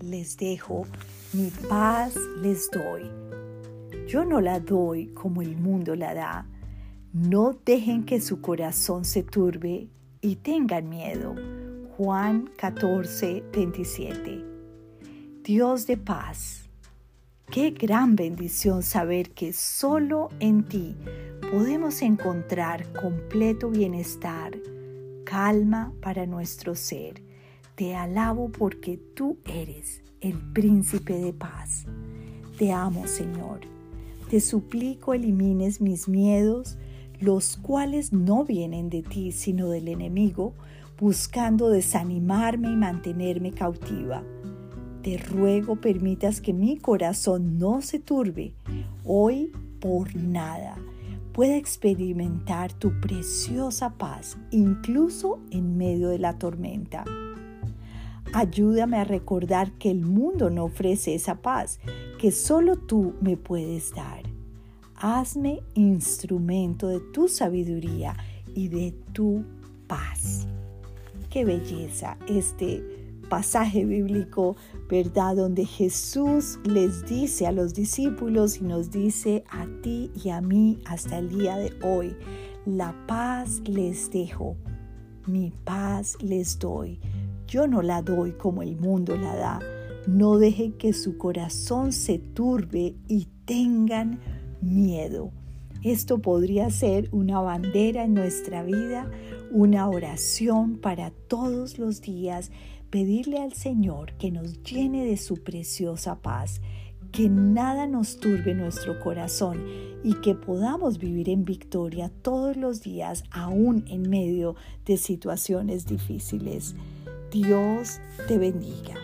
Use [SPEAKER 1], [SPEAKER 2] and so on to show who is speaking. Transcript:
[SPEAKER 1] les dejo, mi paz les doy. Yo no la doy como el mundo la da. No dejen que su corazón se turbe y tengan miedo. Juan 14, 27. Dios de paz, qué gran bendición saber que solo en ti podemos encontrar completo bienestar, calma para nuestro ser. Te alabo porque tú eres el príncipe de paz. Te amo, Señor. Te suplico elimines mis miedos, los cuales no vienen de ti, sino del enemigo, buscando desanimarme y mantenerme cautiva. Te ruego permitas que mi corazón no se turbe hoy por nada pueda experimentar tu preciosa paz, incluso en medio de la tormenta. Ayúdame a recordar que el mundo no ofrece esa paz, que solo tú me puedes dar. Hazme instrumento de tu sabiduría y de tu paz. Qué belleza este pasaje bíblico, ¿verdad? Donde Jesús les dice a los discípulos y nos dice a ti y a mí hasta el día de hoy, la paz les dejo, mi paz les doy. Yo no la doy como el mundo la da. No dejen que su corazón se turbe y tengan miedo. Esto podría ser una bandera en nuestra vida, una oración para todos los días pedirle al Señor que nos llene de su preciosa paz, que nada nos turbe nuestro corazón y que podamos vivir en victoria todos los días, aún en medio de situaciones difíciles. Dios te bendiga.